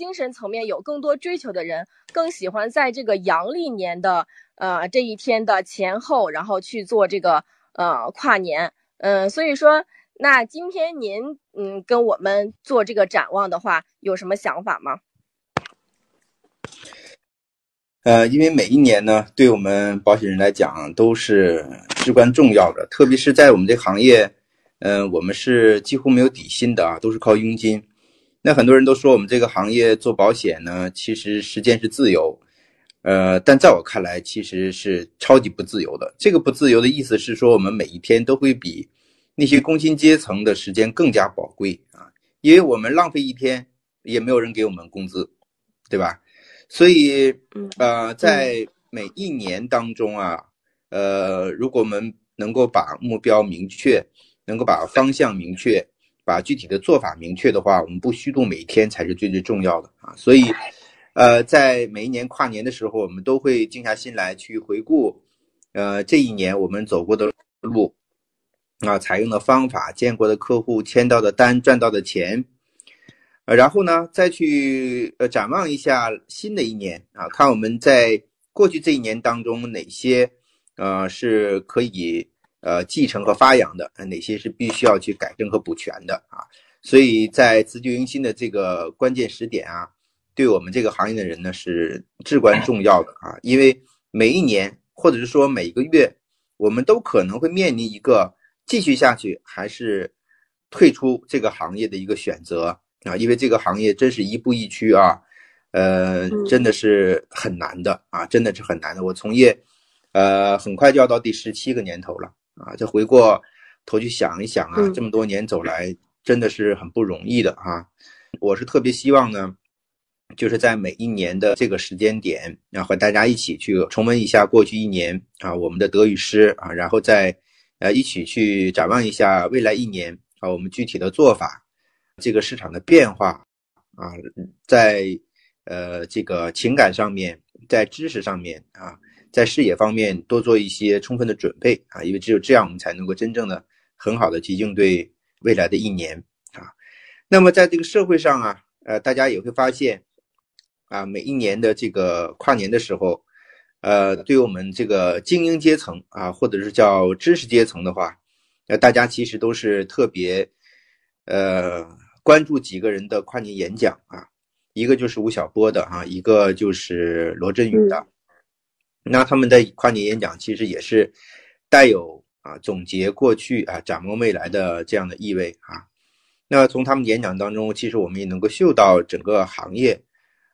精神层面有更多追求的人，更喜欢在这个阳历年的呃这一天的前后，然后去做这个呃跨年。嗯，所以说，那今天您嗯跟我们做这个展望的话，有什么想法吗？呃，因为每一年呢，对我们保险人来讲都是至关重要的，特别是在我们这行业，嗯，我们是几乎没有底薪的啊，都是靠佣金。那很多人都说我们这个行业做保险呢，其实时间是自由，呃，但在我看来，其实是超级不自由的。这个不自由的意思是说，我们每一天都会比那些工薪阶层的时间更加宝贵啊，因为我们浪费一天，也没有人给我们工资，对吧？所以，呃，在每一年当中啊，呃，如果我们能够把目标明确，能够把方向明确。把具体的做法明确的话，我们不虚度每一天才是最最重要的啊！所以，呃，在每一年跨年的时候，我们都会静下心来去回顾，呃，这一年我们走过的路，啊，采用的方法，见过的客户，签到的单，赚到的钱，然后呢，再去呃展望一下新的一年啊，看我们在过去这一年当中哪些呃是可以。呃，继承和发扬的，哪些是必须要去改正和补全的啊？所以在辞旧迎新的这个关键时点啊，对我们这个行业的人呢是至关重要的啊，因为每一年或者是说每一个月，我们都可能会面临一个继续下去还是退出这个行业的一个选择啊，因为这个行业真是一步一趋啊，呃，真的是很难的啊，真的是很难的。我从业，呃，很快就要到第十七个年头了。啊，这回过头去想一想啊，这么多年走来，真的是很不容易的啊。我是特别希望呢，就是在每一年的这个时间点，然后和大家一起去重温一下过去一年啊，我们的得与失啊，然后再呃一起去展望一下未来一年啊，我们具体的做法，这个市场的变化啊，在呃这个情感上面，在知识上面啊。在视野方面多做一些充分的准备啊，因为只有这样，我们才能够真正的很好的去应对未来的一年啊。那么在这个社会上啊，呃，大家也会发现啊，每一年的这个跨年的时候，呃，对于我们这个精英阶层啊，或者是叫知识阶层的话，呃，大家其实都是特别呃关注几个人的跨年演讲啊，一个就是吴晓波的啊，一个就是罗振宇的。那他们的跨年演讲其实也是带有啊总结过去啊展望未来的这样的意味啊。那从他们演讲当中，其实我们也能够嗅到整个行业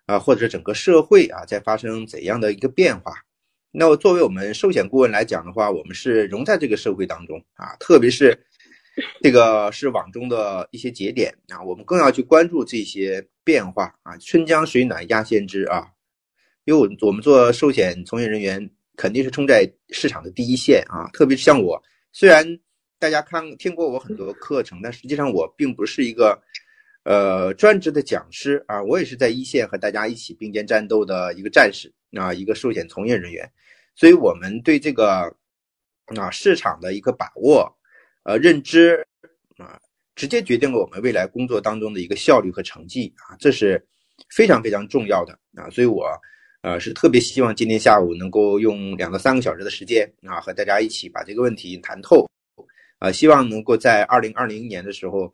啊或者整个社会啊在发生怎样的一个变化。那作为我们寿险顾问来讲的话，我们是融在这个社会当中啊，特别是这个是网中的一些节点啊，我们更要去关注这些变化啊。春江水暖鸭先知啊。因为我我们做寿险从业人员肯定是冲在市场的第一线啊，特别是像我，虽然大家看听过我很多课程，但实际上我并不是一个呃专职的讲师啊，我也是在一线和大家一起并肩战斗的一个战士啊，一个寿险从业人员，所以我们对这个啊市场的一个把握呃认知啊，直接决定了我们未来工作当中的一个效率和成绩啊，这是非常非常重要的啊，所以我。呃，是特别希望今天下午能够用两到三个小时的时间啊，和大家一起把这个问题谈透。啊，希望能够在二零二零年的时候，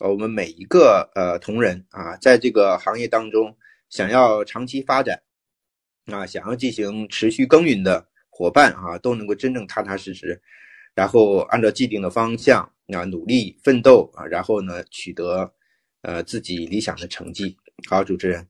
呃，我们每一个呃同仁啊，在这个行业当中想要长期发展，啊，想要进行持续耕耘的伙伴啊，都能够真正踏踏实实，然后按照既定的方向啊，努力奋斗啊，然后呢，取得呃自己理想的成绩。好，主持人。